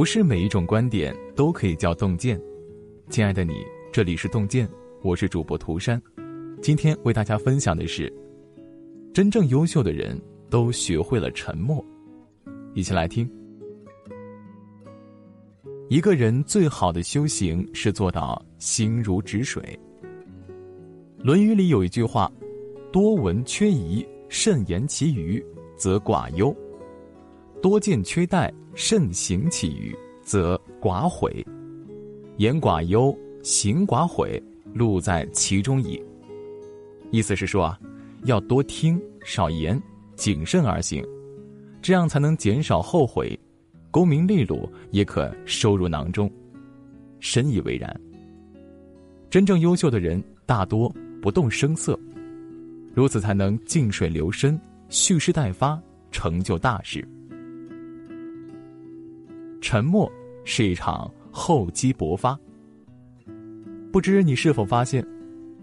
不是每一种观点都可以叫洞见。亲爱的你，这里是洞见，我是主播涂山。今天为大家分享的是，真正优秀的人都学会了沉默。一起来听。一个人最好的修行是做到心如止水。《论语》里有一句话：“多闻缺仪，慎言其余，则寡忧；多见缺待，慎行其余，则寡悔。言寡忧，行寡悔，路在其中矣。”意思是说啊，要多听少言，谨慎而行，这样才能减少后悔。功名利禄也可收入囊中，深以为然。真正优秀的人大多不动声色，如此才能静水流深、蓄势待发，成就大事。沉默是一场厚积薄发。不知你是否发现，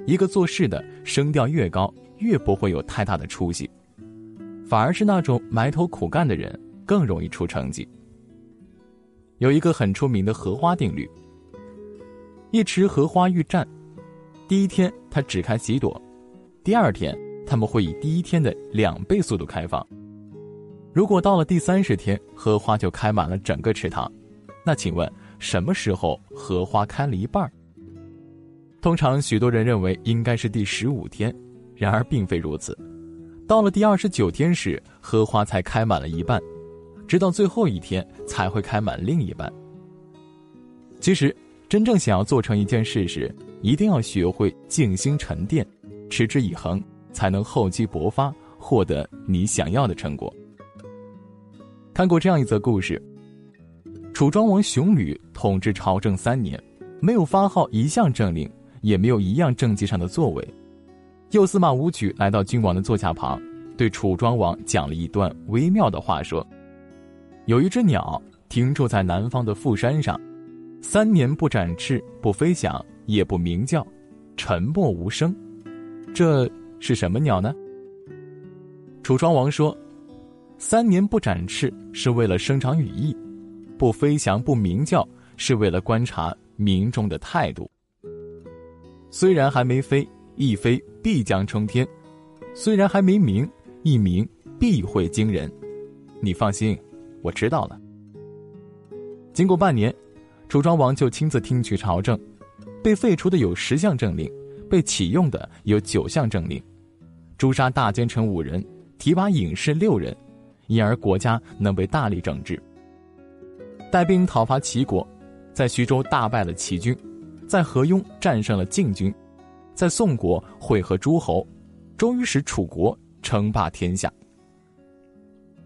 一个做事的声调越高，越不会有太大的出息，反而是那种埋头苦干的人更容易出成绩。有一个很出名的荷花定律：一池荷花欲绽，第一天它只开几朵，第二天它们会以第一天的两倍速度开放。如果到了第三十天，荷花就开满了整个池塘，那请问什么时候荷花开了一半？通常许多人认为应该是第十五天，然而并非如此，到了第二十九天时，荷花才开满了一半。直到最后一天才会开满另一半。其实，真正想要做成一件事时，一定要学会静心沉淀，持之以恒，才能厚积薄发，获得你想要的成果。看过这样一则故事：楚庄王熊吕统治朝政三年，没有发号一项政令，也没有一样政绩上的作为。右司马武举来到君王的座驾旁，对楚庄王讲了一段微妙的话，说。有一只鸟停驻在南方的富山上，三年不展翅，不飞翔，也不鸣叫，沉默无声。这是什么鸟呢？楚庄王说：“三年不展翅是为了生长羽翼，不飞翔不鸣叫是为了观察民众的态度。虽然还没飞，一飞必将冲天；虽然还没鸣，一鸣必会惊人。你放心。”我知道了。经过半年，楚庄王就亲自听取朝政，被废除的有十项政令，被启用的有九项政令，诛杀大奸臣五人，提拔隐士六人，因而国家能被大力整治。带兵讨伐齐国，在徐州大败了齐军，在河雍战胜了晋军，在宋国会合诸侯，终于使楚国称霸天下。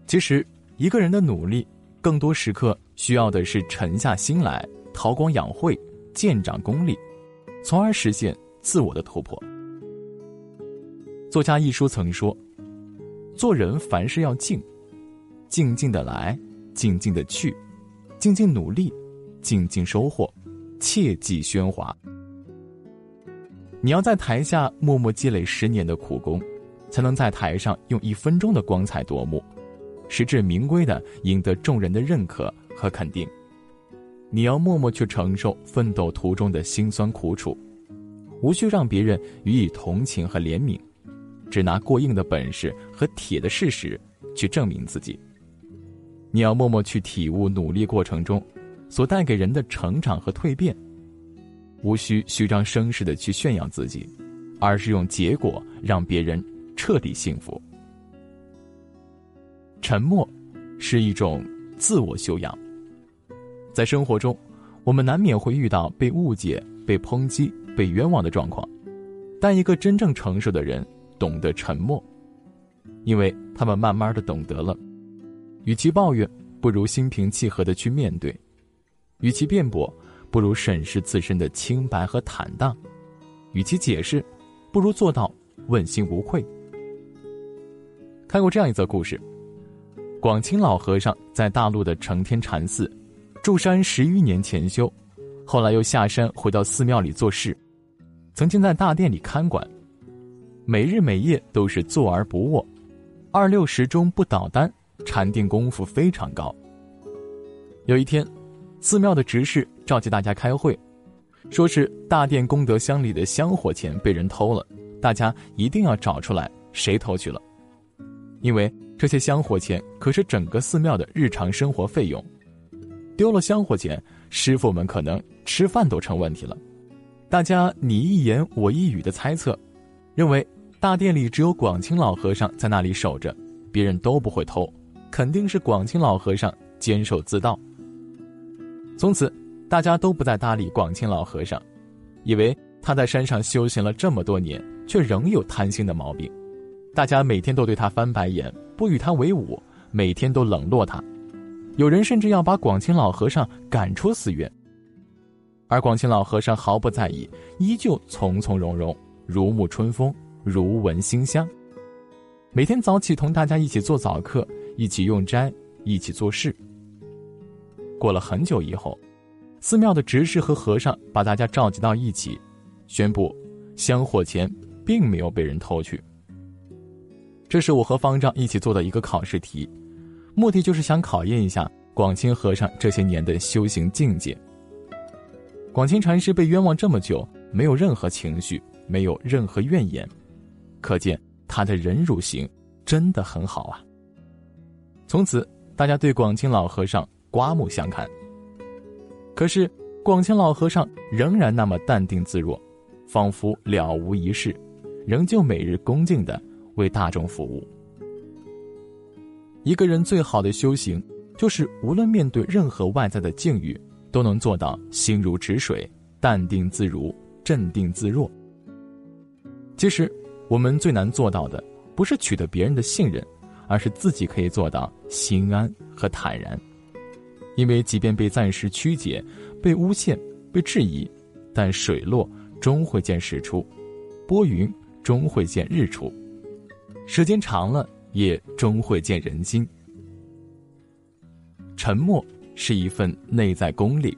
其实。一个人的努力，更多时刻需要的是沉下心来，韬光养晦，渐长功力，从而实现自我的突破。作家一书曾说：“做人凡事要静，静静的来，静静的去，静静努力，静静收获，切忌喧哗。你要在台下默默积累十年的苦功，才能在台上用一分钟的光彩夺目。”实至名归的赢得众人的认可和肯定，你要默默去承受奋斗途中的辛酸苦楚，无需让别人予以同情和怜悯，只拿过硬的本事和铁的事实去证明自己。你要默默去体悟努力过程中所带给人的成长和蜕变，无需虚张声势的去炫耀自己，而是用结果让别人彻底幸福。沉默，是一种自我修养。在生活中，我们难免会遇到被误解、被抨击、被冤枉的状况，但一个真正成熟的人懂得沉默，因为他们慢慢的懂得了，与其抱怨，不如心平气和的去面对；与其辩驳，不如审视自身的清白和坦荡；与其解释，不如做到问心无愧。看过这样一则故事。广清老和尚在大陆的承天禅寺住山十余年前修，后来又下山回到寺庙里做事，曾经在大殿里看管，每日每夜都是坐而不卧，二六时钟不倒单，禅定功夫非常高。有一天，寺庙的执事召集大家开会，说是大殿功德箱里的香火钱被人偷了，大家一定要找出来谁偷去了，因为这些香火钱可是整个寺庙的日常生活费用，丢了香火钱，师傅们可能吃饭都成问题了。大家你一言我一语的猜测，认为大殿里只有广清老和尚在那里守着，别人都不会偷，肯定是广清老和尚监守自盗。从此，大家都不再搭理广清老和尚，以为他在山上修行了这么多年，却仍有贪心的毛病。大家每天都对他翻白眼，不与他为伍，每天都冷落他。有人甚至要把广清老和尚赶出寺院。而广清老和尚毫不在意，依旧从从容容，如沐春风，如闻馨香。每天早起同大家一起做早课，一起用斋，一起做事。过了很久以后，寺庙的执事和和尚把大家召集到一起，宣布香火钱并没有被人偷去。这是我和方丈一起做的一个考试题，目的就是想考验一下广清和尚这些年的修行境界。广清禅师被冤枉这么久，没有任何情绪，没有任何怨言，可见他的忍辱行真的很好啊。从此，大家对广清老和尚。刮目相看。可是广清老和尚仍然那么淡定自若，仿佛了无一事，仍旧每日恭敬的为大众服务。一个人最好的修行，就是无论面对任何外在的境遇，都能做到心如止水，淡定自如，镇定自若。其实，我们最难做到的，不是取得别人的信任，而是自己可以做到心安和坦然。因为即便被暂时曲解、被诬陷、被质疑，但水落终会见石出，拨云终会见日出，时间长了也终会见人心。沉默是一份内在功力。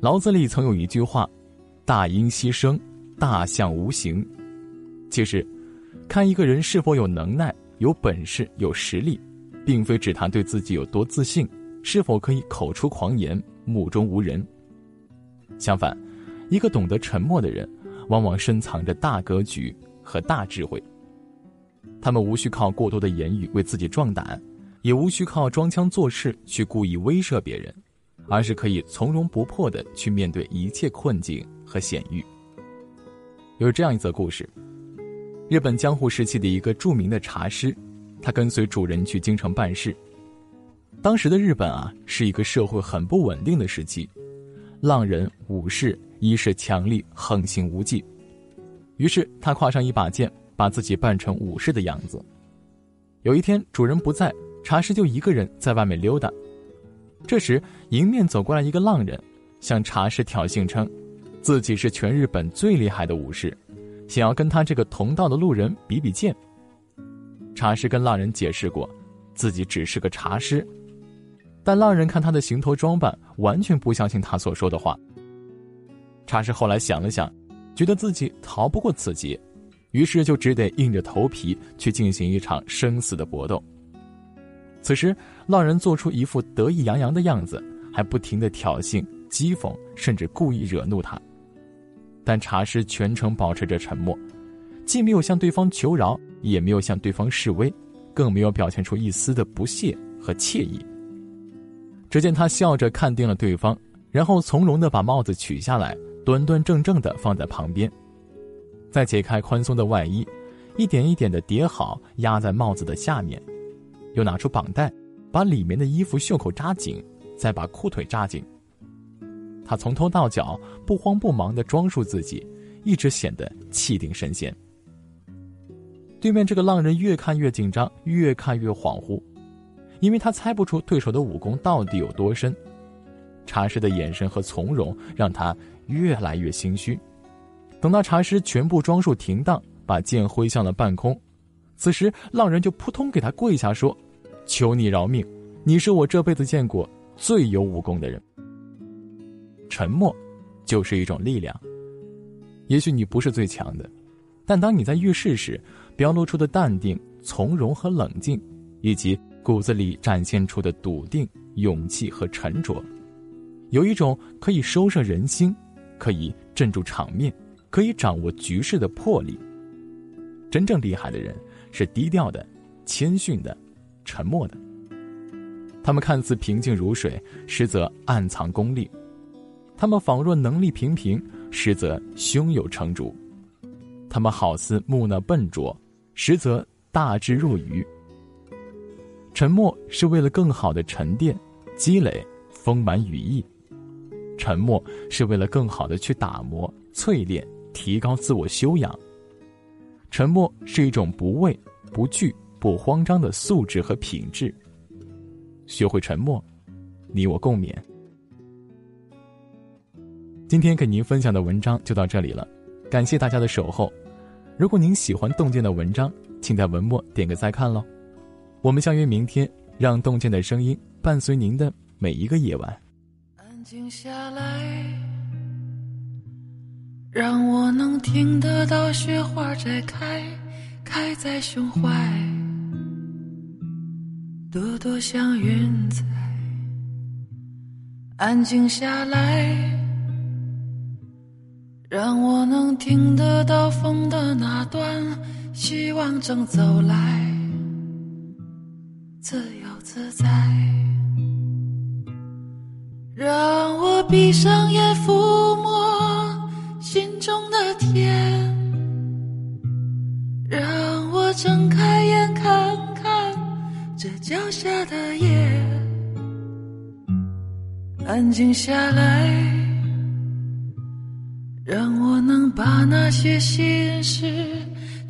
老子里曾有一句话：“大音希声，大象无形。”其实，看一个人是否有能耐、有本事、有实力，并非指他对自己有多自信。是否可以口出狂言、目中无人？相反，一个懂得沉默的人，往往深藏着大格局和大智慧。他们无需靠过多的言语为自己壮胆，也无需靠装腔作势去故意威慑别人，而是可以从容不迫的去面对一切困境和险遇。有这样一则故事：日本江户时期的一个著名的茶师，他跟随主人去京城办事。当时的日本啊，是一个社会很不稳定的时期，浪人武士一是强力，横行无忌。于是他挎上一把剑，把自己扮成武士的样子。有一天主人不在，茶师就一个人在外面溜达。这时迎面走过来一个浪人，向茶师挑衅称，自己是全日本最厉害的武士，想要跟他这个同道的路人比比剑。茶师跟浪人解释过，自己只是个茶师。但浪人看他的行头装扮，完全不相信他所说的话。茶师后来想了想，觉得自己逃不过此劫，于是就只得硬着头皮去进行一场生死的搏斗。此时，浪人做出一副得意洋洋的样子，还不停的挑衅、讥讽，甚至故意惹怒他。但茶师全程保持着沉默，既没有向对方求饶，也没有向对方示威，更没有表现出一丝的不屑和惬意。只见他笑着看定了对方，然后从容的把帽子取下来，端端正正的放在旁边，再解开宽松的外衣，一点一点的叠好，压在帽子的下面，又拿出绑带，把里面的衣服袖口扎紧，再把裤腿扎紧。他从头到脚不慌不忙的装束自己，一直显得气定神闲。对面这个浪人越看越紧张，越看越恍惚。因为他猜不出对手的武功到底有多深，茶师的眼神和从容让他越来越心虚。等到茶师全部装束停当，把剑挥向了半空，此时浪人就扑通给他跪下说：“求你饶命，你是我这辈子见过最有武功的人。”沉默，就是一种力量。也许你不是最强的，但当你在遇事时，表露出的淡定、从容和冷静，以及。骨子里展现出的笃定、勇气和沉着，有一种可以收摄人心，可以镇住场面，可以掌握局势的魄力。真正厉害的人是低调的、谦逊的、沉默的。他们看似平静如水，实则暗藏功力；他们仿若能力平平，实则胸有成竹；他们好似木讷笨拙，实则大智若愚。沉默是为了更好的沉淀、积累丰满羽翼；沉默是为了更好的去打磨、淬炼、提高自我修养。沉默是一种不畏、不惧、不慌张的素质和品质。学会沉默，你我共勉。今天给您分享的文章就到这里了，感谢大家的守候。如果您喜欢洞见的文章，请在文末点个再看喽。我们相约明天，让洞见的声音伴随您的每一个夜晚。安静下来，让我能听得到雪花在开，开在胸怀，朵朵像云彩。安静下来，让我能听得到风的那段，希望正走来。自由自在，让我闭上眼抚摸心中的天，让我睁开眼看看这脚下的夜，安静下来，把那些心事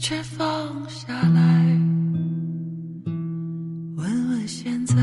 全放下来。问问现在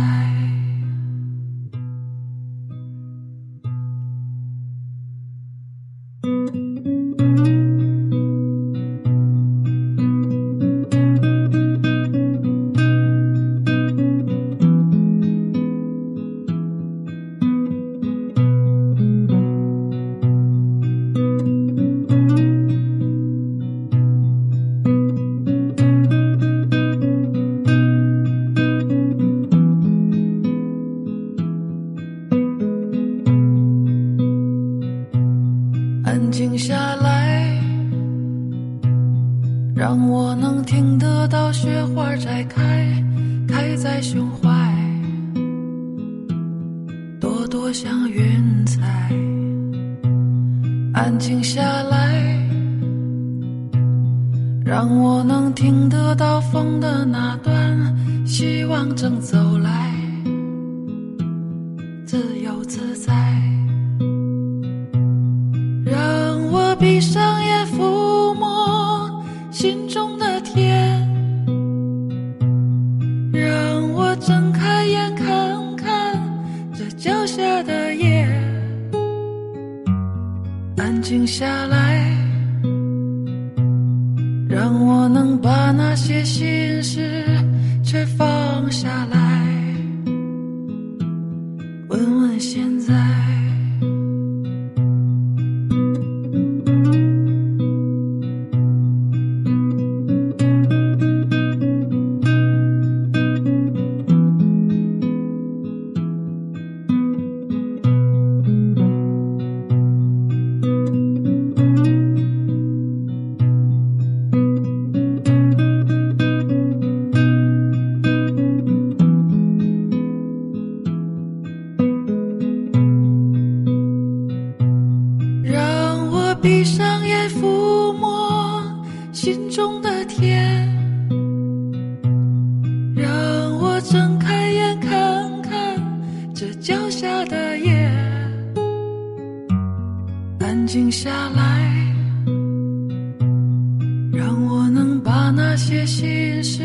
我能听得到风的那段，希望正走来，自由自在。让我闭上眼抚摸。心中的天，让我睁开眼看看这脚下的夜，安静下来，我能把那些心事全放下来，静下来，让我能把那些心事